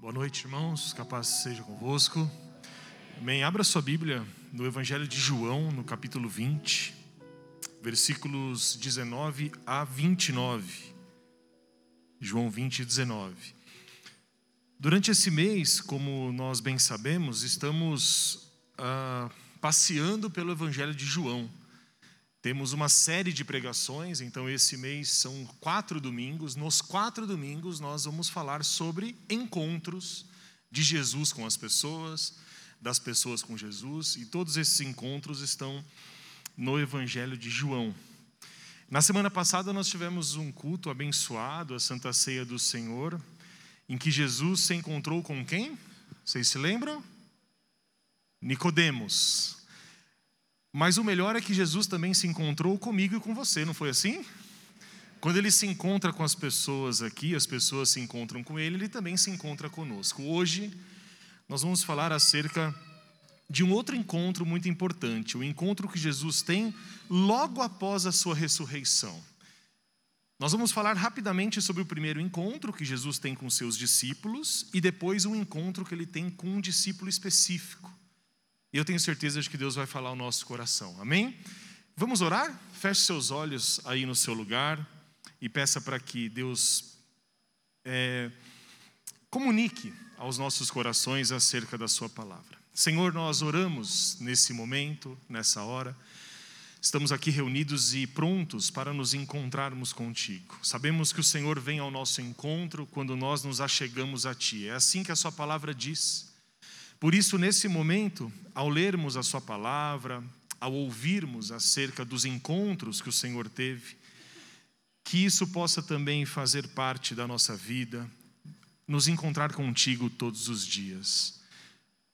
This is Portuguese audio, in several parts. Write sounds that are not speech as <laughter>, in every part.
Boa noite, irmãos. Capaz seja convosco. Amém. Abra sua Bíblia no Evangelho de João, no capítulo 20, versículos 19 a 29. João 20, 19. Durante esse mês, como nós bem sabemos, estamos ah, passeando pelo Evangelho de João. Temos uma série de pregações, então esse mês são quatro domingos. Nos quatro domingos, nós vamos falar sobre encontros de Jesus com as pessoas, das pessoas com Jesus, e todos esses encontros estão no Evangelho de João. Na semana passada, nós tivemos um culto abençoado, a Santa Ceia do Senhor, em que Jesus se encontrou com quem? Vocês se lembram? Nicodemos. Mas o melhor é que Jesus também se encontrou comigo e com você, não foi assim? Quando ele se encontra com as pessoas aqui, as pessoas se encontram com ele, ele também se encontra conosco. Hoje, nós vamos falar acerca de um outro encontro muito importante, o encontro que Jesus tem logo após a sua ressurreição. Nós vamos falar rapidamente sobre o primeiro encontro que Jesus tem com seus discípulos e depois o encontro que ele tem com um discípulo específico. Eu tenho certeza de que Deus vai falar ao nosso coração. Amém? Vamos orar? Feche seus olhos aí no seu lugar e peça para que Deus é, comunique aos nossos corações acerca da Sua palavra. Senhor, nós oramos nesse momento, nessa hora. Estamos aqui reunidos e prontos para nos encontrarmos contigo. Sabemos que o Senhor vem ao nosso encontro quando nós nos achegamos a Ti. É assim que a Sua palavra diz. Por isso, nesse momento, ao lermos a Sua palavra, ao ouvirmos acerca dos encontros que o Senhor teve, que isso possa também fazer parte da nossa vida, nos encontrar contigo todos os dias.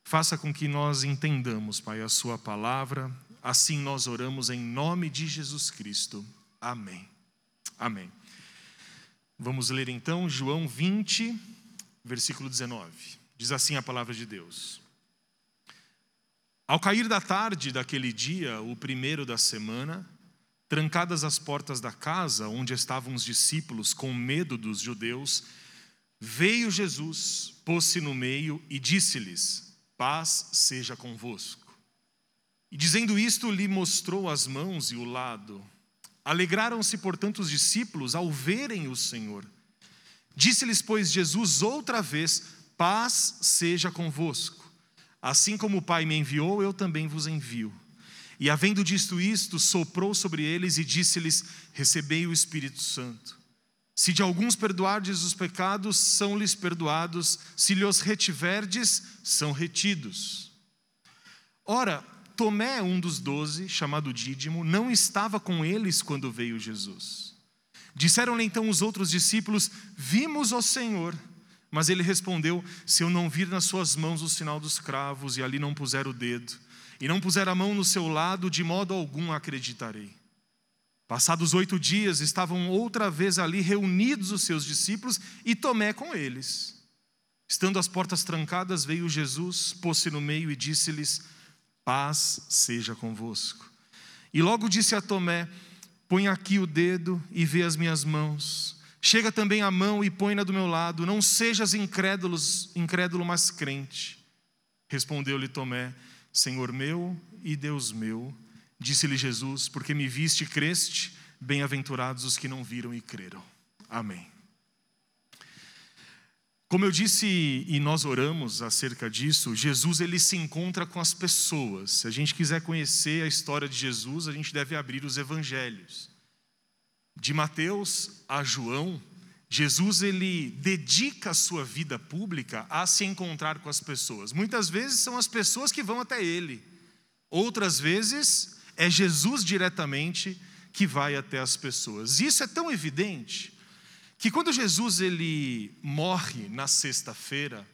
Faça com que nós entendamos, Pai, a Sua palavra, assim nós oramos em nome de Jesus Cristo. Amém. Amém. Vamos ler então João 20, versículo 19. Diz assim a palavra de Deus. Ao cair da tarde daquele dia, o primeiro da semana, trancadas as portas da casa onde estavam os discípulos com medo dos judeus, veio Jesus, pôs-se no meio e disse-lhes: Paz seja convosco. E dizendo isto, lhe mostrou as mãos e o lado. Alegraram-se, portanto, os discípulos ao verem o Senhor. Disse-lhes, pois, Jesus outra vez: Paz seja convosco. Assim como o Pai me enviou, eu também vos envio. E havendo dito isto, soprou sobre eles e disse-lhes: Recebei o Espírito Santo. Se de alguns perdoardes os pecados, são-lhes perdoados, se lhes retiverdes, são retidos. Ora, Tomé, um dos doze, chamado Dídimo, não estava com eles quando veio Jesus. Disseram-lhe então os outros discípulos: Vimos o Senhor. Mas ele respondeu: Se eu não vir nas suas mãos o sinal dos cravos, e ali não puser o dedo, e não puser a mão no seu lado, de modo algum acreditarei. Passados oito dias, estavam outra vez ali reunidos os seus discípulos e Tomé com eles. Estando as portas trancadas, veio Jesus, pôs-se no meio e disse-lhes: Paz seja convosco. E logo disse a Tomé: Põe aqui o dedo e vê as minhas mãos Chega também a mão e põe-na do meu lado. Não sejas incrédulos, incrédulo, mas crente. Respondeu-lhe Tomé: Senhor meu e Deus meu. Disse-lhe Jesus: Porque me viste e creste, bem-aventurados os que não viram e creram. Amém. Como eu disse e nós oramos acerca disso, Jesus ele se encontra com as pessoas. Se a gente quiser conhecer a história de Jesus, a gente deve abrir os evangelhos. De Mateus a João, Jesus ele dedica a sua vida pública a se encontrar com as pessoas. Muitas vezes são as pessoas que vão até ele. Outras vezes é Jesus diretamente que vai até as pessoas. Isso é tão evidente que quando Jesus ele morre na sexta-feira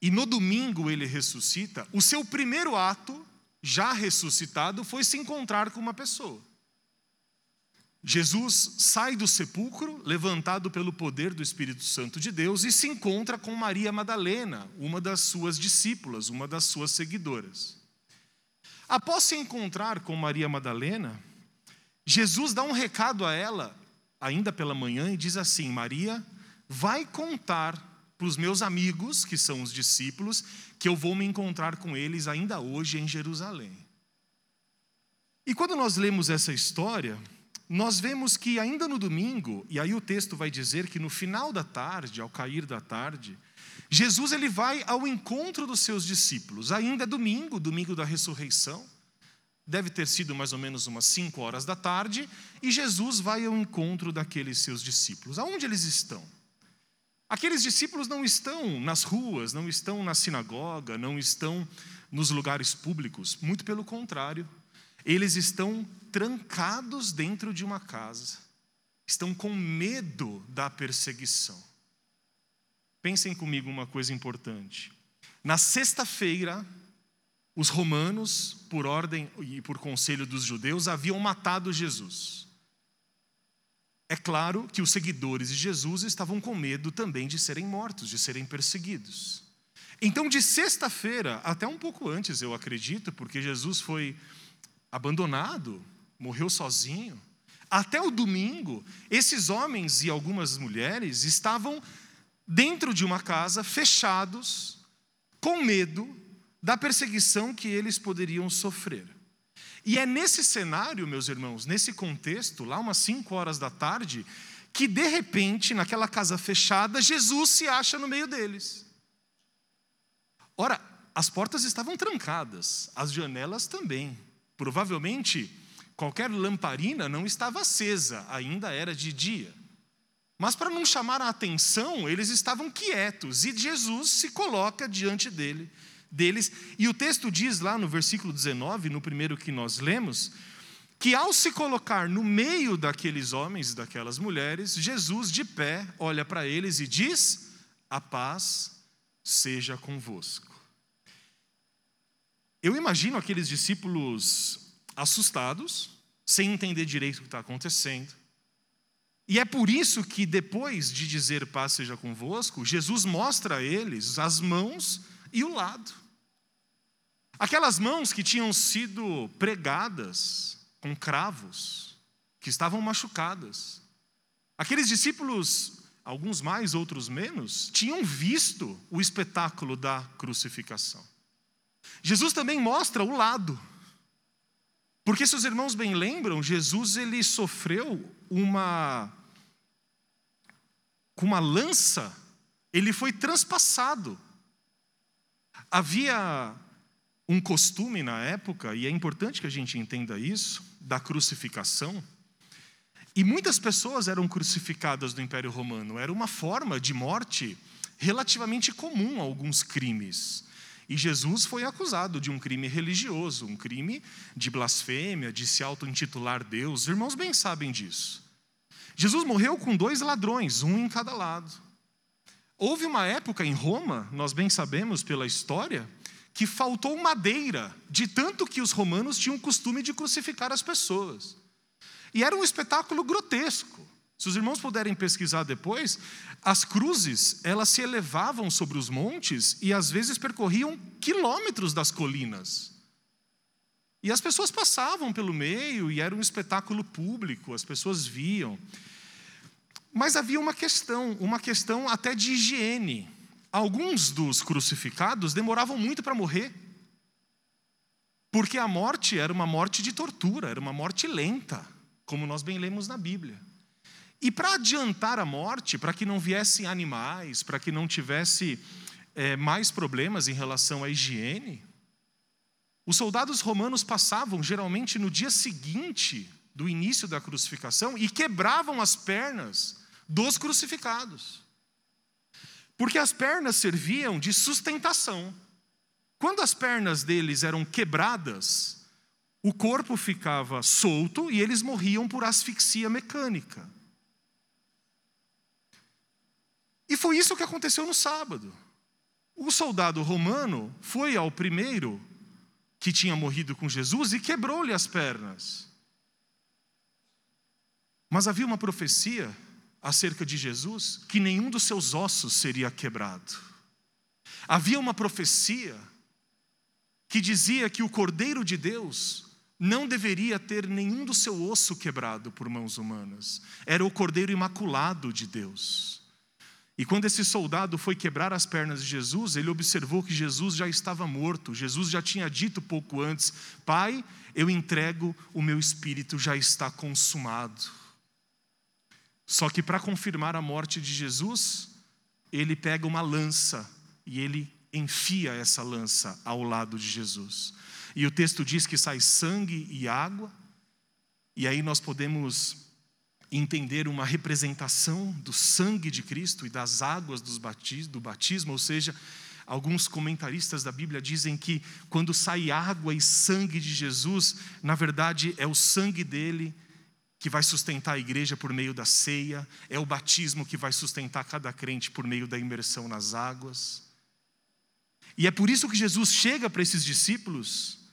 e no domingo ele ressuscita, o seu primeiro ato, já ressuscitado, foi se encontrar com uma pessoa. Jesus sai do sepulcro, levantado pelo poder do Espírito Santo de Deus, e se encontra com Maria Madalena, uma das suas discípulas, uma das suas seguidoras. Após se encontrar com Maria Madalena, Jesus dá um recado a ela, ainda pela manhã, e diz assim: Maria, vai contar para os meus amigos, que são os discípulos, que eu vou me encontrar com eles ainda hoje em Jerusalém. E quando nós lemos essa história, nós vemos que ainda no domingo, e aí o texto vai dizer que no final da tarde, ao cair da tarde, Jesus ele vai ao encontro dos seus discípulos. Ainda é domingo, domingo da ressurreição. Deve ter sido mais ou menos umas 5 horas da tarde, e Jesus vai ao encontro daqueles seus discípulos. Aonde eles estão? Aqueles discípulos não estão nas ruas, não estão na sinagoga, não estão nos lugares públicos, muito pelo contrário, eles estão trancados dentro de uma casa, estão com medo da perseguição. Pensem comigo uma coisa importante. Na sexta-feira, os romanos, por ordem e por conselho dos judeus, haviam matado Jesus. É claro que os seguidores de Jesus estavam com medo também de serem mortos, de serem perseguidos. Então, de sexta-feira, até um pouco antes, eu acredito, porque Jesus foi abandonado, morreu sozinho, até o domingo, esses homens e algumas mulheres estavam dentro de uma casa, fechados, com medo da perseguição que eles poderiam sofrer. E é nesse cenário, meus irmãos, nesse contexto, lá umas 5 horas da tarde, que de repente, naquela casa fechada, Jesus se acha no meio deles. Ora, as portas estavam trancadas, as janelas também. Provavelmente, qualquer lamparina não estava acesa, ainda era de dia. Mas para não chamar a atenção, eles estavam quietos e Jesus se coloca diante dele deles. E o texto diz lá no versículo 19, no primeiro que nós lemos, que ao se colocar no meio daqueles homens e daquelas mulheres, Jesus de pé olha para eles e diz: A paz seja convosco. Eu imagino aqueles discípulos assustados, sem entender direito o que está acontecendo. E é por isso que, depois de dizer paz seja convosco, Jesus mostra a eles as mãos e o lado. Aquelas mãos que tinham sido pregadas com cravos, que estavam machucadas. Aqueles discípulos, alguns mais, outros menos, tinham visto o espetáculo da crucificação. Jesus também mostra o lado. Porque se os irmãos bem lembram, Jesus ele sofreu uma com uma lança, ele foi transpassado Havia um costume na época, e é importante que a gente entenda isso, da crucificação. E muitas pessoas eram crucificadas no Império Romano. Era uma forma de morte relativamente comum a alguns crimes. E Jesus foi acusado de um crime religioso, um crime de blasfêmia, de se auto-intitular Deus. Os irmãos bem sabem disso. Jesus morreu com dois ladrões, um em cada lado. Houve uma época em Roma, nós bem sabemos pela história, que faltou madeira, de tanto que os romanos tinham o costume de crucificar as pessoas. E era um espetáculo grotesco. Se os irmãos puderem pesquisar depois, as cruzes, elas se elevavam sobre os montes e às vezes percorriam quilômetros das colinas. E as pessoas passavam pelo meio e era um espetáculo público, as pessoas viam. Mas havia uma questão, uma questão até de higiene. Alguns dos crucificados demoravam muito para morrer. Porque a morte era uma morte de tortura, era uma morte lenta, como nós bem lemos na Bíblia. E para adiantar a morte, para que não viessem animais, para que não tivesse é, mais problemas em relação à higiene, os soldados romanos passavam geralmente no dia seguinte do início da crucificação e quebravam as pernas dos crucificados. Porque as pernas serviam de sustentação. Quando as pernas deles eram quebradas, o corpo ficava solto e eles morriam por asfixia mecânica. E foi isso que aconteceu no sábado. O soldado romano foi ao primeiro que tinha morrido com Jesus e quebrou-lhe as pernas. Mas havia uma profecia acerca de Jesus que nenhum dos seus ossos seria quebrado. Havia uma profecia que dizia que o Cordeiro de Deus não deveria ter nenhum do seu osso quebrado por mãos humanas. Era o Cordeiro imaculado de Deus. E quando esse soldado foi quebrar as pernas de Jesus, ele observou que Jesus já estava morto. Jesus já tinha dito pouco antes: Pai, eu entrego o meu espírito, já está consumado. Só que para confirmar a morte de Jesus, ele pega uma lança e ele enfia essa lança ao lado de Jesus. E o texto diz que sai sangue e água, e aí nós podemos entender uma representação do sangue de Cristo e das águas do batismo, ou seja, alguns comentaristas da Bíblia dizem que quando sai água e sangue de Jesus, na verdade é o sangue dele que vai sustentar a igreja por meio da ceia, é o batismo que vai sustentar cada crente por meio da imersão nas águas. E é por isso que Jesus chega para esses discípulos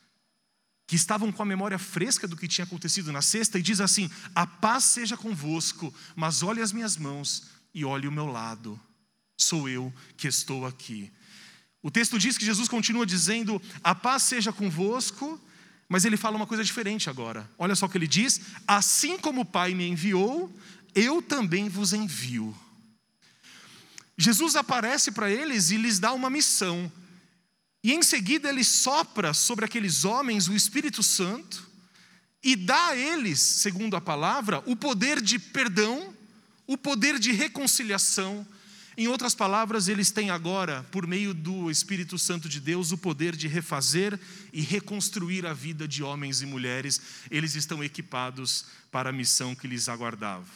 que estavam com a memória fresca do que tinha acontecido na sexta, e diz assim: A paz seja convosco, mas olhe as minhas mãos e olhe o meu lado, sou eu que estou aqui. O texto diz que Jesus continua dizendo: A paz seja convosco, mas ele fala uma coisa diferente agora. Olha só o que ele diz: Assim como o Pai me enviou, eu também vos envio. Jesus aparece para eles e lhes dá uma missão. E em seguida ele sopra sobre aqueles homens o Espírito Santo e dá a eles, segundo a palavra, o poder de perdão, o poder de reconciliação. Em outras palavras, eles têm agora, por meio do Espírito Santo de Deus, o poder de refazer e reconstruir a vida de homens e mulheres. Eles estão equipados para a missão que lhes aguardava.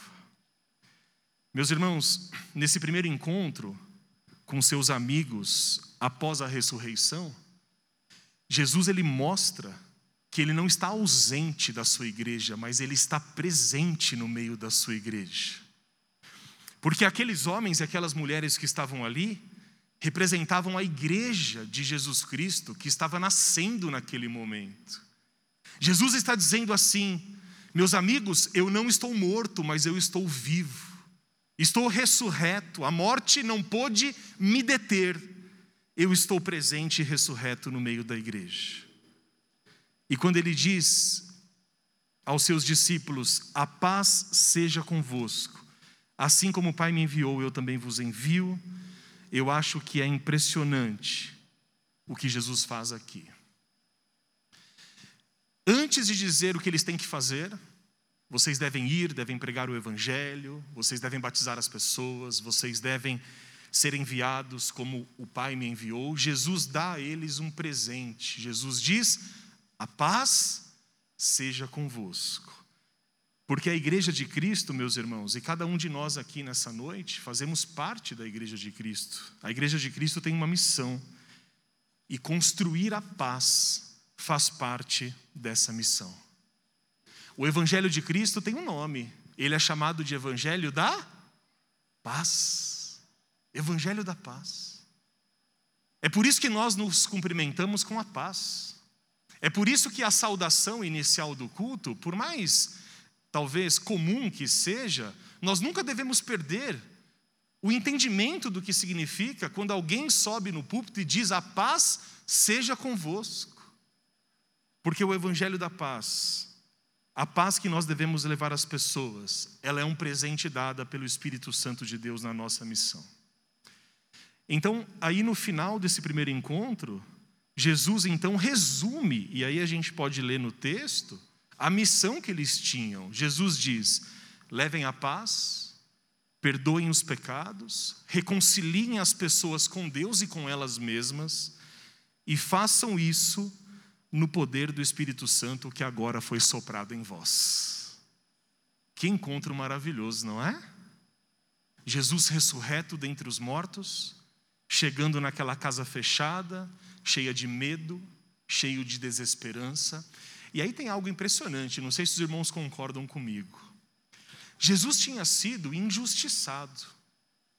Meus irmãos, nesse primeiro encontro com seus amigos após a ressurreição, Jesus ele mostra que ele não está ausente da sua igreja, mas ele está presente no meio da sua igreja. Porque aqueles homens e aquelas mulheres que estavam ali representavam a igreja de Jesus Cristo que estava nascendo naquele momento. Jesus está dizendo assim: meus amigos, eu não estou morto, mas eu estou vivo. Estou ressurreto, a morte não pôde me deter eu estou presente e ressurreto no meio da igreja. E quando ele diz aos seus discípulos: A paz seja convosco, assim como o Pai me enviou, eu também vos envio, eu acho que é impressionante o que Jesus faz aqui. Antes de dizer o que eles têm que fazer, vocês devem ir, devem pregar o Evangelho, vocês devem batizar as pessoas, vocês devem ser enviados como o Pai me enviou, Jesus dá a eles um presente. Jesus diz: A paz seja convosco. Porque a igreja de Cristo, meus irmãos, e cada um de nós aqui nessa noite, fazemos parte da igreja de Cristo. A igreja de Cristo tem uma missão, e construir a paz faz parte dessa missão. O evangelho de Cristo tem um nome, ele é chamado de evangelho da paz. Evangelho da paz. É por isso que nós nos cumprimentamos com a paz. É por isso que a saudação inicial do culto, por mais talvez comum que seja, nós nunca devemos perder o entendimento do que significa quando alguém sobe no púlpito e diz: A paz seja convosco. Porque o Evangelho da paz, a paz que nós devemos levar às pessoas, ela é um presente dada pelo Espírito Santo de Deus na nossa missão. Então, aí no final desse primeiro encontro, Jesus então resume, e aí a gente pode ler no texto, a missão que eles tinham. Jesus diz: levem a paz, perdoem os pecados, reconciliem as pessoas com Deus e com elas mesmas, e façam isso no poder do Espírito Santo que agora foi soprado em vós. Que encontro maravilhoso, não é? Jesus ressurreto dentre os mortos, chegando naquela casa fechada, cheia de medo, cheio de desesperança. E aí tem algo impressionante, não sei se os irmãos concordam comigo. Jesus tinha sido injustiçado.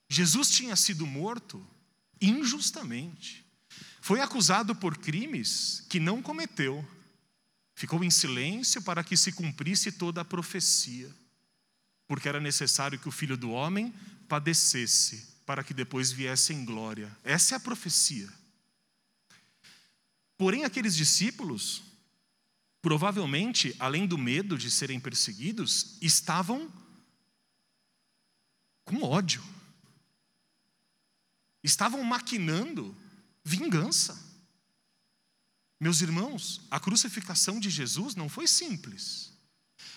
Jesus tinha sido morto injustamente. Foi acusado por crimes que não cometeu. Ficou em silêncio para que se cumprisse toda a profecia, porque era necessário que o filho do homem padecesse para que depois viesse em glória. Essa é a profecia. Porém, aqueles discípulos, provavelmente, além do medo de serem perseguidos, estavam com ódio. estavam maquinando vingança. Meus irmãos, a crucificação de Jesus não foi simples.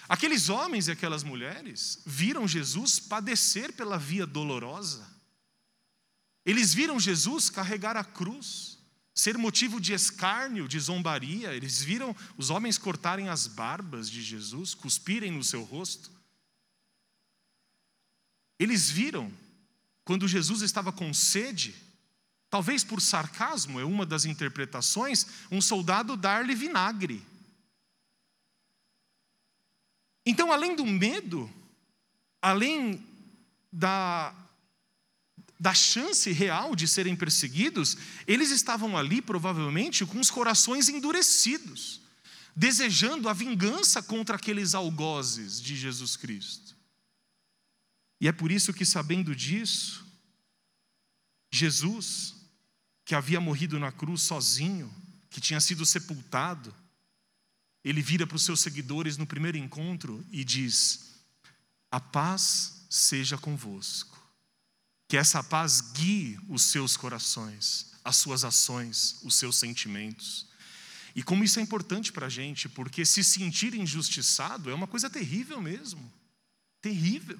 Aqueles homens e aquelas mulheres viram Jesus padecer pela via dolorosa. Eles viram Jesus carregar a cruz, ser motivo de escárnio, de zombaria. Eles viram os homens cortarem as barbas de Jesus, cuspirem no seu rosto. Eles viram quando Jesus estava com sede, talvez por sarcasmo, é uma das interpretações, um soldado dar-lhe vinagre. Então, além do medo, além da, da chance real de serem perseguidos, eles estavam ali provavelmente com os corações endurecidos, desejando a vingança contra aqueles algozes de Jesus Cristo. E é por isso que, sabendo disso, Jesus, que havia morrido na cruz sozinho, que tinha sido sepultado, ele vira para os seus seguidores no primeiro encontro e diz: A paz seja convosco. Que essa paz guie os seus corações, as suas ações, os seus sentimentos. E como isso é importante para a gente, porque se sentir injustiçado é uma coisa terrível mesmo. Terrível.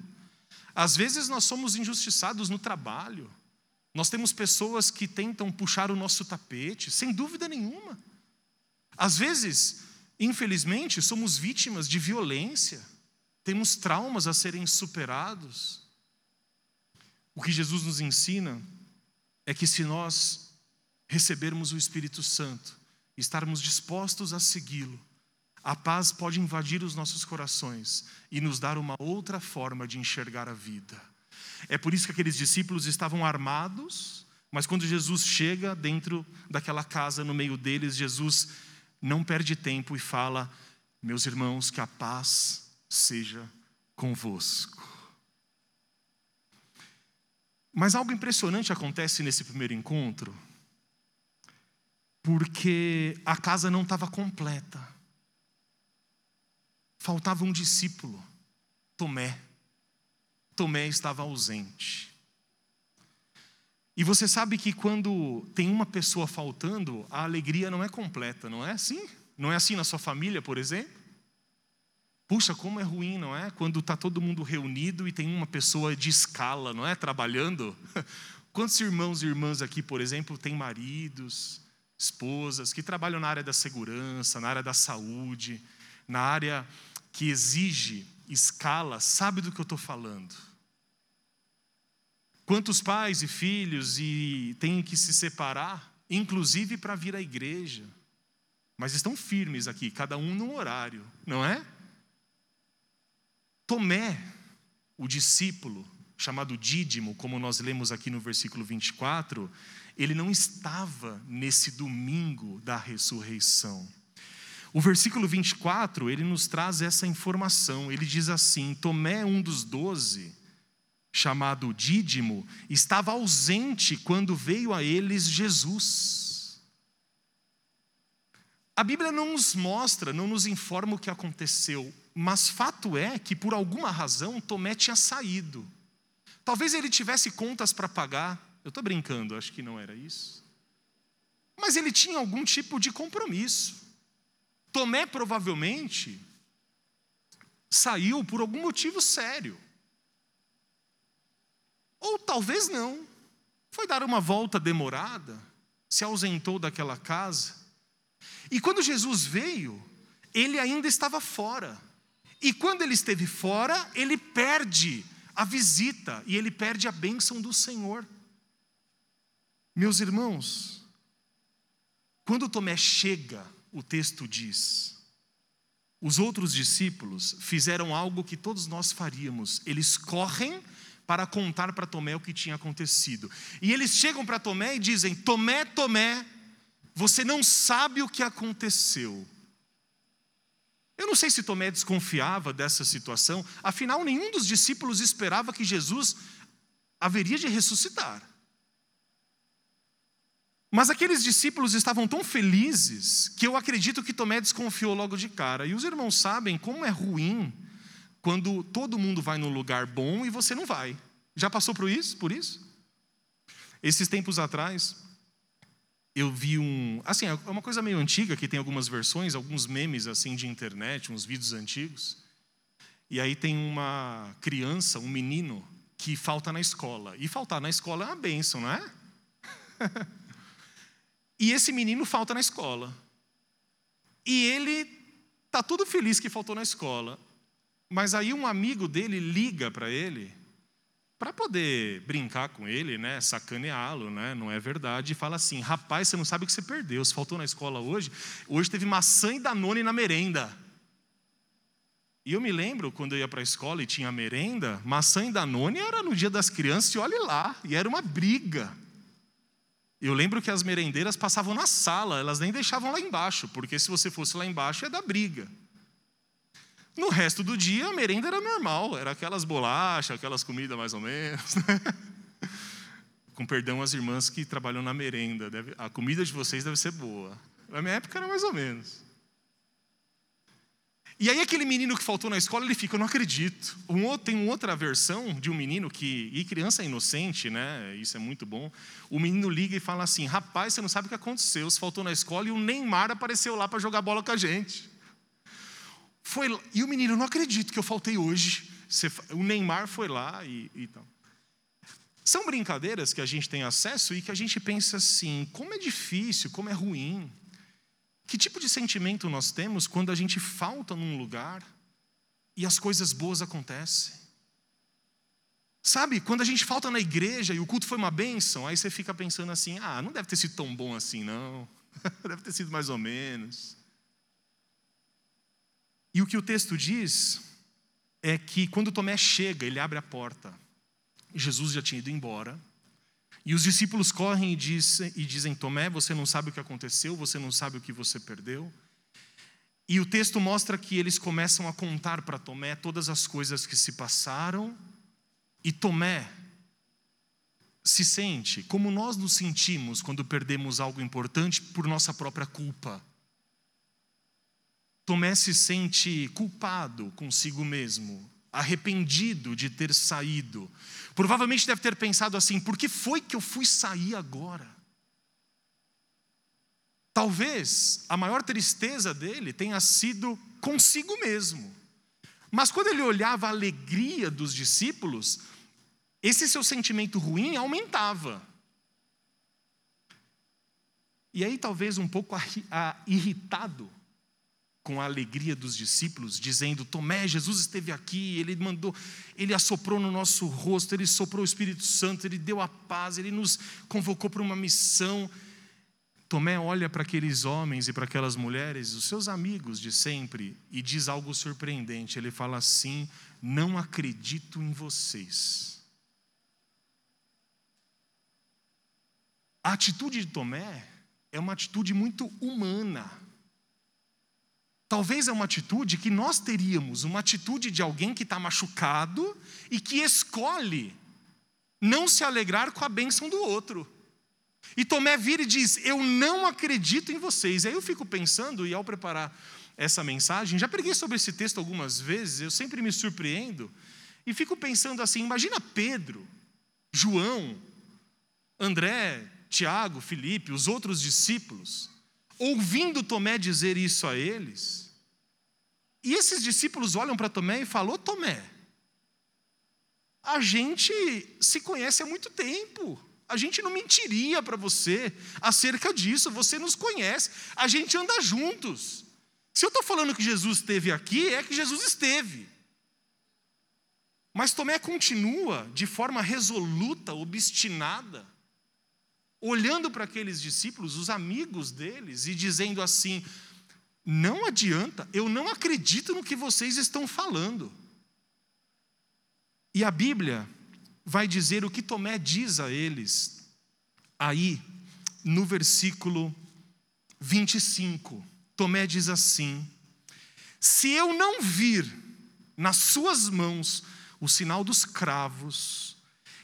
Às vezes nós somos injustiçados no trabalho, nós temos pessoas que tentam puxar o nosso tapete, sem dúvida nenhuma. Às vezes Infelizmente, somos vítimas de violência, temos traumas a serem superados. O que Jesus nos ensina é que se nós recebermos o Espírito Santo, estarmos dispostos a segui-lo, a paz pode invadir os nossos corações e nos dar uma outra forma de enxergar a vida. É por isso que aqueles discípulos estavam armados, mas quando Jesus chega dentro daquela casa, no meio deles, Jesus não perde tempo e fala: Meus irmãos, que a paz seja convosco. Mas algo impressionante acontece nesse primeiro encontro, porque a casa não estava completa. Faltava um discípulo, Tomé. Tomé estava ausente. E você sabe que quando tem uma pessoa faltando, a alegria não é completa, não é assim? Não é assim na sua família, por exemplo? Puxa, como é ruim, não é? Quando está todo mundo reunido e tem uma pessoa de escala, não é? Trabalhando. <laughs> Quantos irmãos e irmãs aqui, por exemplo, têm maridos, esposas, que trabalham na área da segurança, na área da saúde, na área que exige escala, sabe do que eu estou falando? Quantos pais e filhos e têm que se separar, inclusive para vir à igreja, mas estão firmes aqui, cada um num horário, não é? Tomé, o discípulo, chamado Dídimo, como nós lemos aqui no versículo 24, ele não estava nesse domingo da ressurreição. O versículo 24, ele nos traz essa informação. Ele diz assim: Tomé, um dos doze, chamado Dídimo, estava ausente quando veio a eles Jesus. A Bíblia não nos mostra, não nos informa o que aconteceu, mas fato é que por alguma razão Tomé tinha saído. Talvez ele tivesse contas para pagar, eu estou brincando, acho que não era isso. Mas ele tinha algum tipo de compromisso. Tomé provavelmente saiu por algum motivo sério. Ou talvez não. Foi dar uma volta demorada, se ausentou daquela casa. E quando Jesus veio, ele ainda estava fora. E quando ele esteve fora, ele perde a visita e ele perde a bênção do Senhor. Meus irmãos, quando Tomé chega, o texto diz: os outros discípulos fizeram algo que todos nós faríamos, eles correm para contar para Tomé o que tinha acontecido. E eles chegam para Tomé e dizem: Tomé, Tomé, você não sabe o que aconteceu. Eu não sei se Tomé desconfiava dessa situação, afinal, nenhum dos discípulos esperava que Jesus haveria de ressuscitar. Mas aqueles discípulos estavam tão felizes que eu acredito que Tomé desconfiou logo de cara. E os irmãos sabem como é ruim quando todo mundo vai num lugar bom e você não vai. Já passou por isso? Por isso? Esses tempos atrás, eu vi um. Assim, é uma coisa meio antiga, que tem algumas versões, alguns memes assim de internet, uns vídeos antigos. E aí tem uma criança, um menino, que falta na escola. E faltar na escola é uma bênção, não é? <laughs> e esse menino falta na escola. E ele tá todo feliz que faltou na escola. Mas aí um amigo dele liga para ele para poder brincar com ele, né, sacaneá-lo, né, não é verdade, e fala assim: rapaz, você não sabe o que você perdeu, você faltou na escola hoje, hoje teve maçã e danone na merenda. E eu me lembro quando eu ia para a escola e tinha merenda, maçã e danone era no dia das crianças e olhe lá, e era uma briga. Eu lembro que as merendeiras passavam na sala, elas nem deixavam lá embaixo, porque se você fosse lá embaixo ia dar briga. No resto do dia, a merenda era normal, era aquelas bolachas, aquelas comidas mais ou menos. Né? <laughs> Com perdão às irmãs que trabalham na merenda, deve, a comida de vocês deve ser boa. Na minha época era mais ou menos. E aí aquele menino que faltou na escola, ele fica, eu não acredito. Um outro, tem uma outra versão de um menino que, e criança é inocente, né? Isso é muito bom. O menino liga e fala assim: rapaz, você não sabe o que aconteceu, você faltou na escola e o Neymar apareceu lá para jogar bola com a gente. Foi, e o menino, não acredito que eu faltei hoje. O Neymar foi lá e, e tal. São brincadeiras que a gente tem acesso e que a gente pensa assim: como é difícil, como é ruim. Que tipo de sentimento nós temos quando a gente falta num lugar e as coisas boas acontecem? Sabe, quando a gente falta na igreja e o culto foi uma bênção, aí você fica pensando assim: ah, não deve ter sido tão bom assim, não. <laughs> deve ter sido mais ou menos. E o que o texto diz é que quando Tomé chega, ele abre a porta. Jesus já tinha ido embora. E os discípulos correm e dizem, e dizem: Tomé, você não sabe o que aconteceu, você não sabe o que você perdeu. E o texto mostra que eles começam a contar para Tomé todas as coisas que se passaram. E Tomé se sente como nós nos sentimos quando perdemos algo importante por nossa própria culpa. Tomé se sente culpado consigo mesmo, arrependido de ter saído. Provavelmente deve ter pensado assim: por que foi que eu fui sair agora? Talvez a maior tristeza dele tenha sido consigo mesmo. Mas quando ele olhava a alegria dos discípulos, esse seu sentimento ruim aumentava. E aí, talvez um pouco irritado, com a alegria dos discípulos, dizendo: Tomé, Jesus esteve aqui, ele mandou, ele assoprou no nosso rosto, ele soprou o Espírito Santo, ele deu a paz, ele nos convocou para uma missão. Tomé olha para aqueles homens e para aquelas mulheres, os seus amigos de sempre, e diz algo surpreendente. Ele fala assim: Não acredito em vocês. A atitude de Tomé é uma atitude muito humana Talvez é uma atitude que nós teríamos, uma atitude de alguém que está machucado e que escolhe não se alegrar com a bênção do outro. E Tomé vira e diz: Eu não acredito em vocês. E aí eu fico pensando, e ao preparar essa mensagem, já preguei sobre esse texto algumas vezes, eu sempre me surpreendo, e fico pensando assim: imagina Pedro, João, André, Tiago, Felipe, os outros discípulos ouvindo Tomé dizer isso a eles. E esses discípulos olham para Tomé e falam: Tomé, a gente se conhece há muito tempo. A gente não mentiria para você acerca disso, você nos conhece, a gente anda juntos. Se eu estou falando que Jesus esteve aqui, é que Jesus esteve. Mas Tomé continua de forma resoluta, obstinada, olhando para aqueles discípulos, os amigos deles, e dizendo assim: não adianta, eu não acredito no que vocês estão falando. E a Bíblia vai dizer o que Tomé diz a eles, aí, no versículo 25. Tomé diz assim: Se eu não vir nas suas mãos o sinal dos cravos,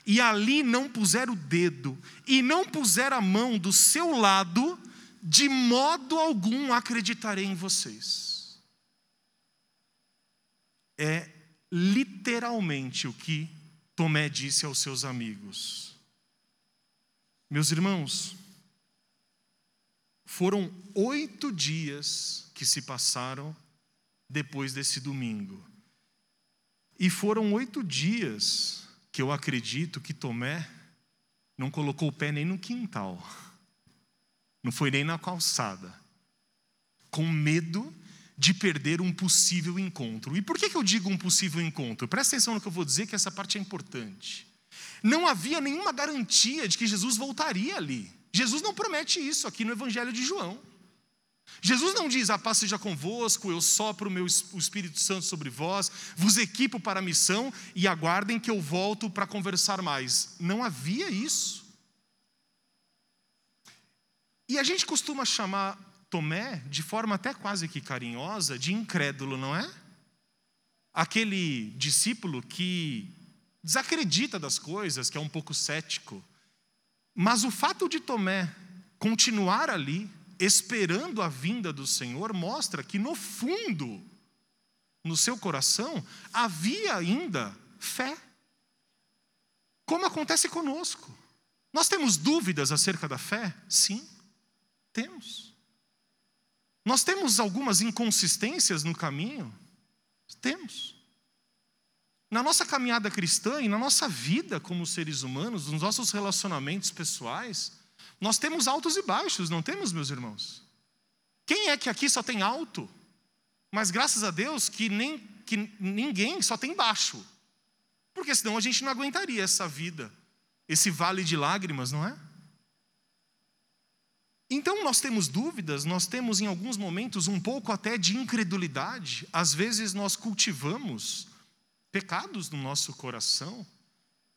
e ali não puser o dedo, e não puser a mão do seu lado, de modo algum acreditarei em vocês. É literalmente o que Tomé disse aos seus amigos. Meus irmãos, foram oito dias que se passaram depois desse domingo. E foram oito dias que eu acredito que Tomé não colocou o pé nem no quintal, não foi nem na calçada, com medo de perder um possível encontro. E por que, eu digo um possível encontro? Presta atenção no que eu vou dizer, que essa parte é importante. Não havia nenhuma garantia de que Jesus voltaria ali. Jesus não promete isso aqui no Evangelho de João. Jesus não diz, a paz seja convosco, eu sopro o meu o Espírito Santo sobre vós, vos equipo para a missão e aguardem que eu volto para conversar mais. Não havia isso. E a gente costuma chamar Tomé, de forma até quase que carinhosa, de incrédulo, não é? Aquele discípulo que desacredita das coisas, que é um pouco cético. Mas o fato de Tomé continuar ali, esperando a vinda do Senhor, mostra que no fundo, no seu coração, havia ainda fé. Como acontece conosco. Nós temos dúvidas acerca da fé? Sim, temos. Nós temos algumas inconsistências no caminho? Temos. Na nossa caminhada cristã e na nossa vida como seres humanos, nos nossos relacionamentos pessoais, nós temos altos e baixos, não temos, meus irmãos? Quem é que aqui só tem alto? Mas graças a Deus que, nem, que ninguém só tem baixo. Porque senão a gente não aguentaria essa vida, esse vale de lágrimas, não é? Então nós temos dúvidas, nós temos em alguns momentos um pouco até de incredulidade, às vezes nós cultivamos pecados no nosso coração,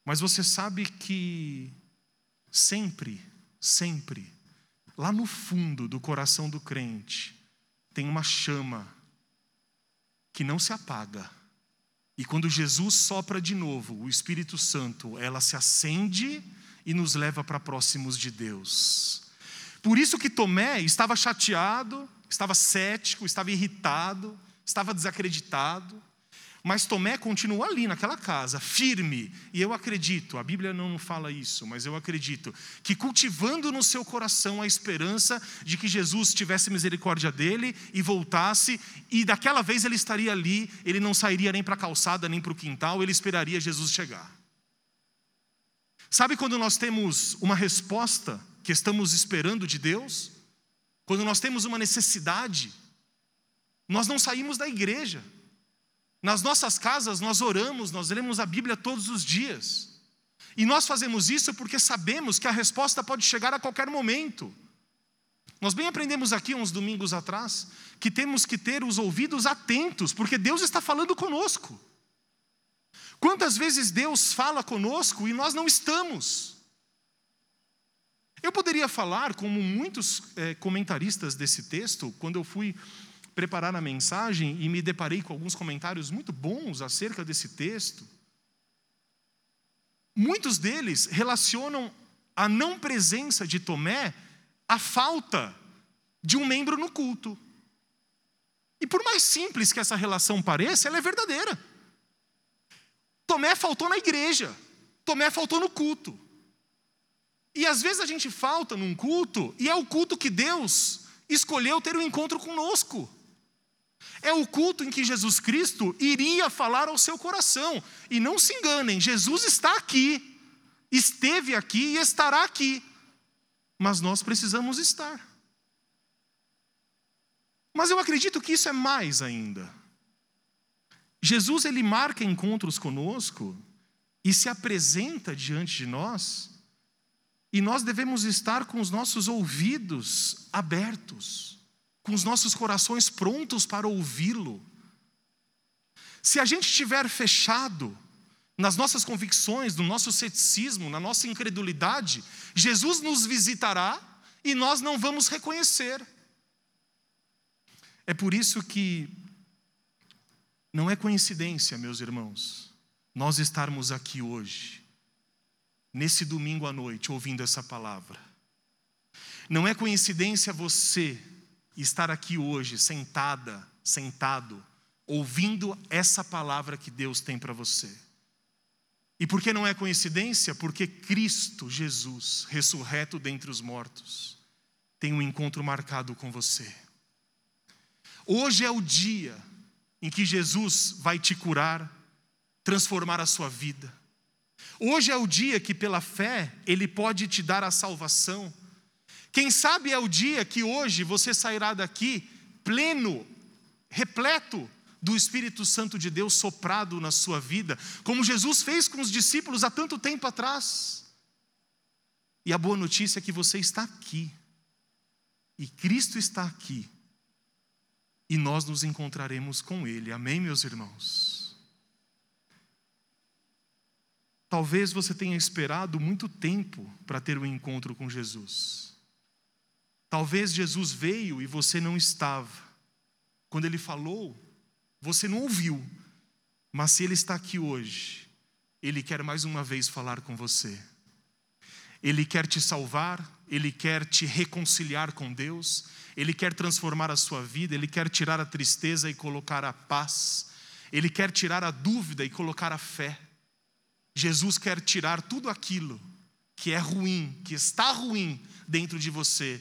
mas você sabe que sempre, sempre, lá no fundo do coração do crente, tem uma chama que não se apaga. E quando Jesus sopra de novo, o Espírito Santo, ela se acende e nos leva para próximos de Deus. Por isso que Tomé estava chateado, estava cético, estava irritado, estava desacreditado. Mas Tomé continua ali naquela casa, firme. E eu acredito, a Bíblia não fala isso, mas eu acredito, que cultivando no seu coração a esperança de que Jesus tivesse misericórdia dele e voltasse, e daquela vez ele estaria ali, ele não sairia nem para a calçada, nem para o quintal, ele esperaria Jesus chegar. Sabe quando nós temos uma resposta que estamos esperando de Deus? Quando nós temos uma necessidade, nós não saímos da igreja. Nas nossas casas nós oramos, nós lemos a Bíblia todos os dias. E nós fazemos isso porque sabemos que a resposta pode chegar a qualquer momento. Nós bem aprendemos aqui uns domingos atrás que temos que ter os ouvidos atentos, porque Deus está falando conosco. Quantas vezes Deus fala conosco e nós não estamos? Eu poderia falar, como muitos é, comentaristas desse texto, quando eu fui preparar a mensagem e me deparei com alguns comentários muito bons acerca desse texto. Muitos deles relacionam a não presença de Tomé à falta de um membro no culto. E por mais simples que essa relação pareça, ela é verdadeira. Tomé faltou na igreja, Tomé faltou no culto. E às vezes a gente falta num culto, e é o culto que Deus escolheu ter um encontro conosco. É o culto em que Jesus Cristo iria falar ao seu coração. E não se enganem, Jesus está aqui, esteve aqui e estará aqui. Mas nós precisamos estar. Mas eu acredito que isso é mais ainda. Jesus ele marca encontros conosco e se apresenta diante de nós, e nós devemos estar com os nossos ouvidos abertos com os nossos corações prontos para ouvi-lo. Se a gente estiver fechado nas nossas convicções, no nosso ceticismo, na nossa incredulidade, Jesus nos visitará e nós não vamos reconhecer. É por isso que não é coincidência, meus irmãos, nós estarmos aqui hoje, nesse domingo à noite, ouvindo essa palavra. Não é coincidência você estar aqui hoje, sentada, sentado, ouvindo essa palavra que Deus tem para você. E por que não é coincidência? Porque Cristo Jesus, ressurreto dentre os mortos, tem um encontro marcado com você. Hoje é o dia em que Jesus vai te curar, transformar a sua vida. Hoje é o dia que, pela fé, Ele pode te dar a salvação. Quem sabe é o dia que hoje você sairá daqui pleno, repleto do Espírito Santo de Deus soprado na sua vida, como Jesus fez com os discípulos há tanto tempo atrás. E a boa notícia é que você está aqui, e Cristo está aqui, e nós nos encontraremos com Ele, amém, meus irmãos? Talvez você tenha esperado muito tempo para ter um encontro com Jesus. Talvez Jesus veio e você não estava. Quando ele falou, você não ouviu, mas se Ele está aqui hoje, Ele quer mais uma vez falar com você. Ele quer te salvar, Ele quer te reconciliar com Deus, Ele quer transformar a sua vida, Ele quer tirar a tristeza e colocar a paz, Ele quer tirar a dúvida e colocar a fé. Jesus quer tirar tudo aquilo que é ruim, que está ruim dentro de você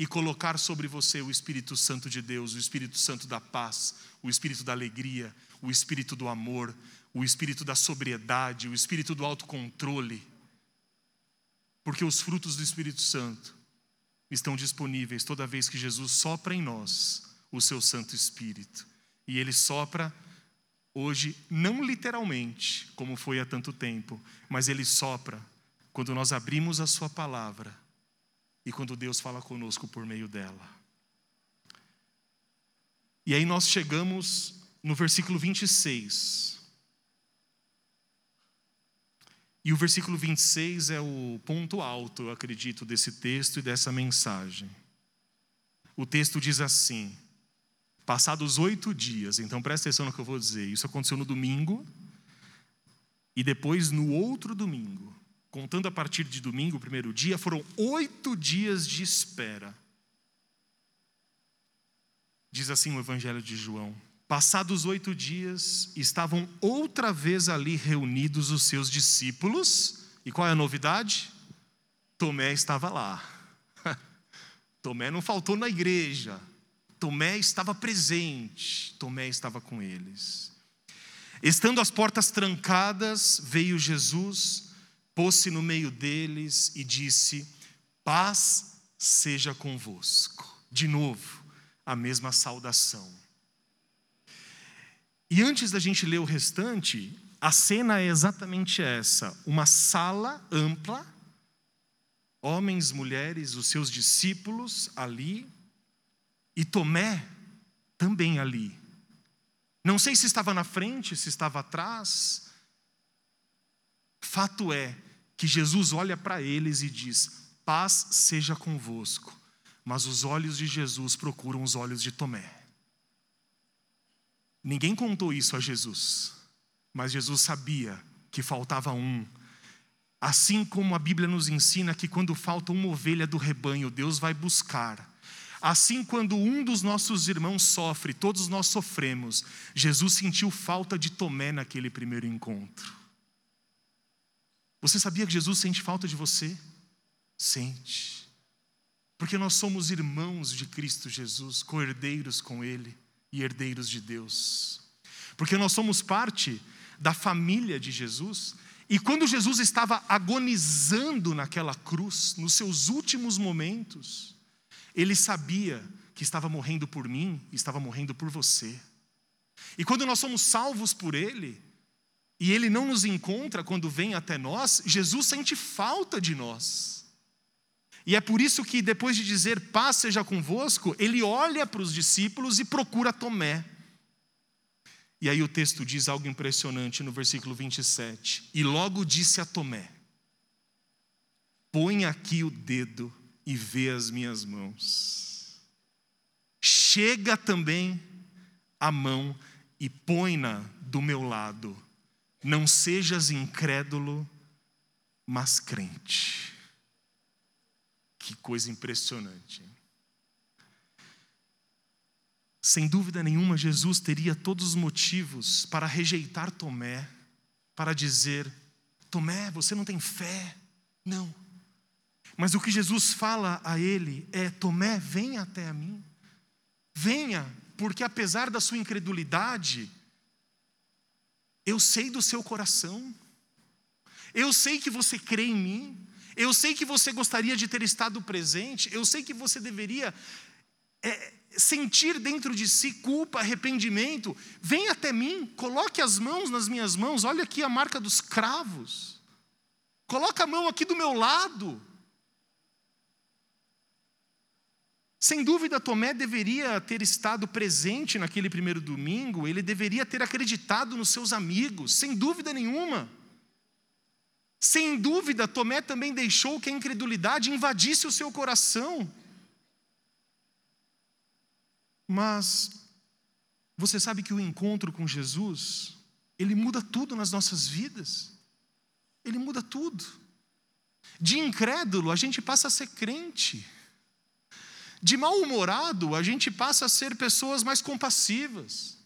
e colocar sobre você o Espírito Santo de Deus, o Espírito Santo da paz, o Espírito da alegria, o Espírito do amor, o Espírito da sobriedade, o Espírito do autocontrole. Porque os frutos do Espírito Santo estão disponíveis toda vez que Jesus sopra em nós o seu Santo Espírito. E ele sopra hoje, não literalmente, como foi há tanto tempo, mas ele sopra quando nós abrimos a Sua palavra e quando Deus fala conosco por meio dela. E aí nós chegamos no versículo 26. E o versículo 26 é o ponto alto, eu acredito, desse texto e dessa mensagem. O texto diz assim: Passados oito dias, então presta atenção no que eu vou dizer. Isso aconteceu no domingo, e depois no outro domingo, contando a partir de domingo, o primeiro dia, foram oito dias de espera. Diz assim o Evangelho de João: Passados oito dias, estavam outra vez ali reunidos os seus discípulos, e qual é a novidade? Tomé estava lá. <laughs> Tomé não faltou na igreja, Tomé estava presente, Tomé estava com eles. Estando as portas trancadas, veio Jesus pôs-se no meio deles e disse: Paz seja convosco. De novo, a mesma saudação. E antes da gente ler o restante, a cena é exatamente essa: uma sala ampla, homens, mulheres, os seus discípulos ali, e Tomé também ali. Não sei se estava na frente, se estava atrás, Fato é que Jesus olha para eles e diz: Paz seja convosco. Mas os olhos de Jesus procuram os olhos de Tomé. Ninguém contou isso a Jesus, mas Jesus sabia que faltava um. Assim como a Bíblia nos ensina que quando falta uma ovelha do rebanho, Deus vai buscar. Assim, quando um dos nossos irmãos sofre, todos nós sofremos. Jesus sentiu falta de Tomé naquele primeiro encontro. Você sabia que Jesus sente falta de você? Sente. Porque nós somos irmãos de Cristo Jesus, co-herdeiros com Ele e herdeiros de Deus. Porque nós somos parte da família de Jesus. E quando Jesus estava agonizando naquela cruz, nos seus últimos momentos, ele sabia que estava morrendo por mim, estava morrendo por você. E quando nós somos salvos por Ele, e ele não nos encontra quando vem até nós, Jesus sente falta de nós. E é por isso que, depois de dizer paz seja convosco, ele olha para os discípulos e procura Tomé. E aí o texto diz algo impressionante no versículo 27. E logo disse a Tomé: Põe aqui o dedo e vê as minhas mãos. Chega também a mão e põe-na do meu lado não sejas incrédulo, mas crente. Que coisa impressionante. Sem dúvida nenhuma, Jesus teria todos os motivos para rejeitar Tomé, para dizer: Tomé, você não tem fé. Não. Mas o que Jesus fala a ele é: Tomé, venha até a mim. Venha, porque apesar da sua incredulidade, eu sei do seu coração, eu sei que você crê em mim, eu sei que você gostaria de ter estado presente, eu sei que você deveria é, sentir dentro de si culpa, arrependimento. Vem até mim, coloque as mãos nas minhas mãos, olha aqui a marca dos cravos, coloca a mão aqui do meu lado. Sem dúvida, Tomé deveria ter estado presente naquele primeiro domingo, ele deveria ter acreditado nos seus amigos, sem dúvida nenhuma. Sem dúvida, Tomé também deixou que a incredulidade invadisse o seu coração. Mas você sabe que o encontro com Jesus, ele muda tudo nas nossas vidas. Ele muda tudo. De incrédulo, a gente passa a ser crente. De mal-humorado, a gente passa a ser pessoas mais compassivas.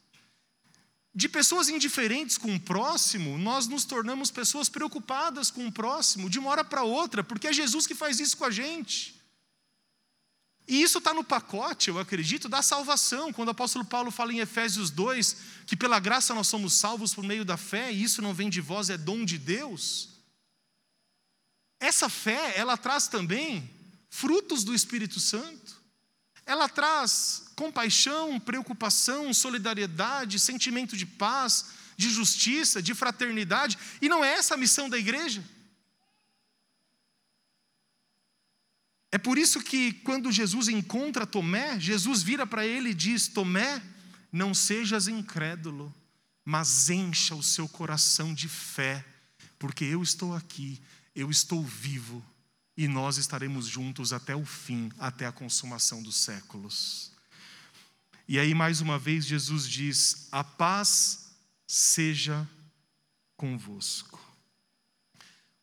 De pessoas indiferentes com o próximo, nós nos tornamos pessoas preocupadas com o próximo, de uma hora para outra, porque é Jesus que faz isso com a gente. E isso está no pacote, eu acredito, da salvação. Quando o apóstolo Paulo fala em Efésios 2 que pela graça nós somos salvos por meio da fé, e isso não vem de vós, é dom de Deus. Essa fé, ela traz também frutos do Espírito Santo. Ela traz compaixão, preocupação, solidariedade, sentimento de paz, de justiça, de fraternidade, e não é essa a missão da igreja. É por isso que quando Jesus encontra Tomé, Jesus vira para ele e diz: Tomé, não sejas incrédulo, mas encha o seu coração de fé, porque eu estou aqui, eu estou vivo e nós estaremos juntos até o fim, até a consumação dos séculos. E aí, mais uma vez, Jesus diz: A paz seja convosco.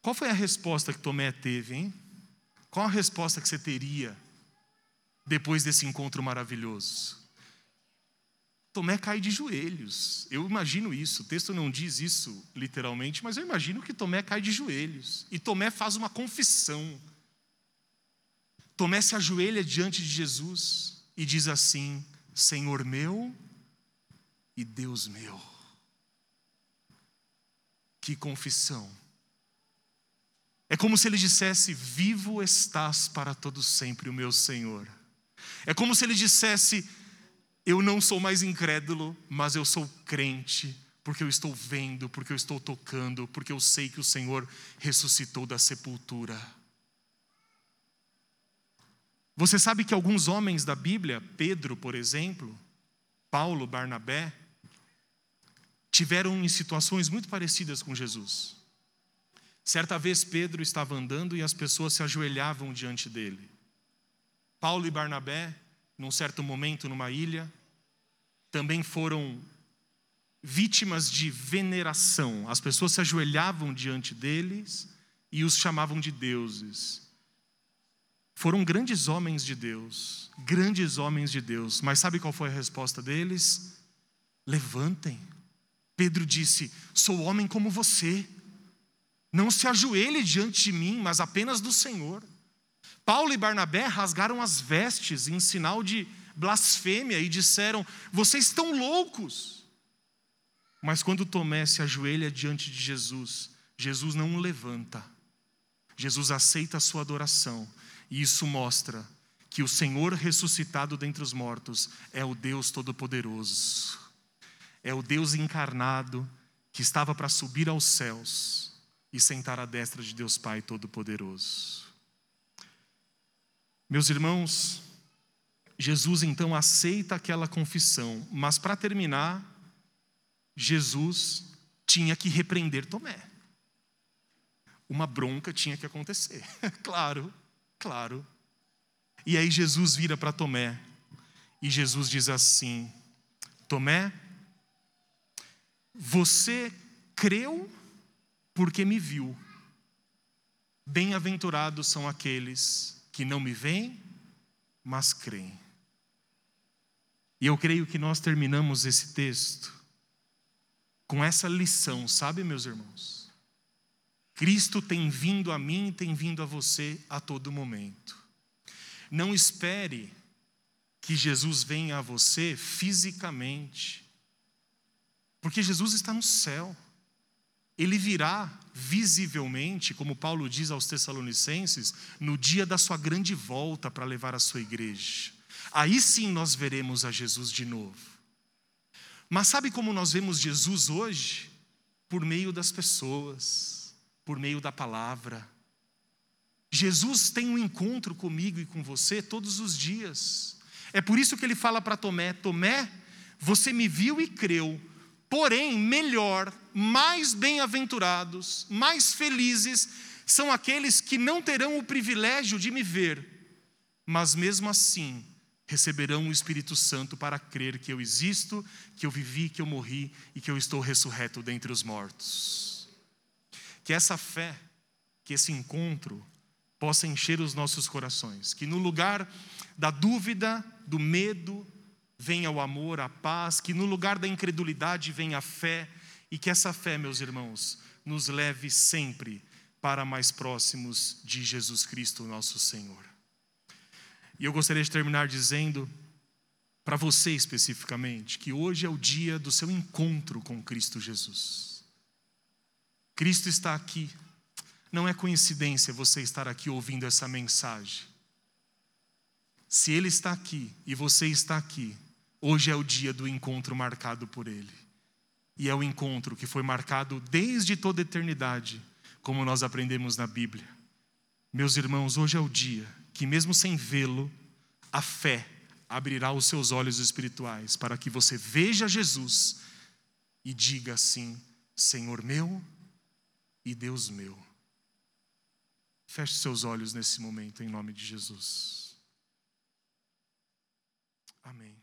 Qual foi a resposta que Tomé teve, hein? Qual a resposta que você teria depois desse encontro maravilhoso? Tomé cai de joelhos. Eu imagino isso. O texto não diz isso literalmente, mas eu imagino que Tomé cai de joelhos. E Tomé faz uma confissão. Tomé se ajoelha diante de Jesus e diz assim: Senhor meu e Deus meu. Que confissão. É como se ele dissesse: Vivo estás para todo sempre, o meu Senhor. É como se ele dissesse: Eu não sou mais incrédulo, mas eu sou crente, porque eu estou vendo, porque eu estou tocando, porque eu sei que o Senhor ressuscitou da sepultura. Você sabe que alguns homens da Bíblia, Pedro, por exemplo, Paulo, Barnabé, tiveram em situações muito parecidas com Jesus. Certa vez Pedro estava andando e as pessoas se ajoelhavam diante dele. Paulo e Barnabé, num certo momento numa ilha, também foram vítimas de veneração. As pessoas se ajoelhavam diante deles e os chamavam de deuses. Foram grandes homens de Deus, grandes homens de Deus, mas sabe qual foi a resposta deles? Levantem. Pedro disse: Sou homem como você. Não se ajoelhe diante de mim, mas apenas do Senhor. Paulo e Barnabé rasgaram as vestes em sinal de blasfêmia e disseram: Vocês estão loucos. Mas quando Tomé se ajoelha diante de Jesus, Jesus não o levanta. Jesus aceita a sua adoração, e isso mostra que o Senhor ressuscitado dentre os mortos é o Deus Todo-Poderoso, é o Deus encarnado que estava para subir aos céus e sentar à destra de Deus Pai Todo-Poderoso. Meus irmãos, Jesus então aceita aquela confissão, mas para terminar, Jesus tinha que repreender Tomé. Uma bronca tinha que acontecer, <laughs> claro, claro. E aí Jesus vira para Tomé e Jesus diz assim: Tomé, você creu porque me viu. Bem-aventurados são aqueles que não me veem, mas creem. E eu creio que nós terminamos esse texto com essa lição, sabe, meus irmãos? Cristo tem vindo a mim e tem vindo a você a todo momento. Não espere que Jesus venha a você fisicamente, porque Jesus está no céu. Ele virá visivelmente, como Paulo diz aos Tessalonicenses, no dia da sua grande volta para levar a sua igreja. Aí sim nós veremos a Jesus de novo. Mas sabe como nós vemos Jesus hoje? Por meio das pessoas por meio da palavra. Jesus tem um encontro comigo e com você todos os dias. É por isso que ele fala para Tomé: Tomé, você me viu e creu, porém, melhor, mais bem-aventurados, mais felizes são aqueles que não terão o privilégio de me ver, mas mesmo assim receberão o Espírito Santo para crer que eu existo, que eu vivi, que eu morri e que eu estou ressurreto dentre os mortos. Que essa fé, que esse encontro possa encher os nossos corações, que no lugar da dúvida, do medo, venha o amor, a paz, que no lugar da incredulidade venha a fé, e que essa fé, meus irmãos, nos leve sempre para mais próximos de Jesus Cristo, nosso Senhor. E eu gostaria de terminar dizendo, para você especificamente, que hoje é o dia do seu encontro com Cristo Jesus. Cristo está aqui. Não é coincidência você estar aqui ouvindo essa mensagem. Se Ele está aqui e você está aqui, hoje é o dia do encontro marcado por Ele. E é o encontro que foi marcado desde toda a eternidade, como nós aprendemos na Bíblia. Meus irmãos, hoje é o dia que, mesmo sem vê-lo, a fé abrirá os seus olhos espirituais para que você veja Jesus e diga assim: Senhor meu e Deus meu. Feche seus olhos nesse momento, em nome de Jesus. Amém.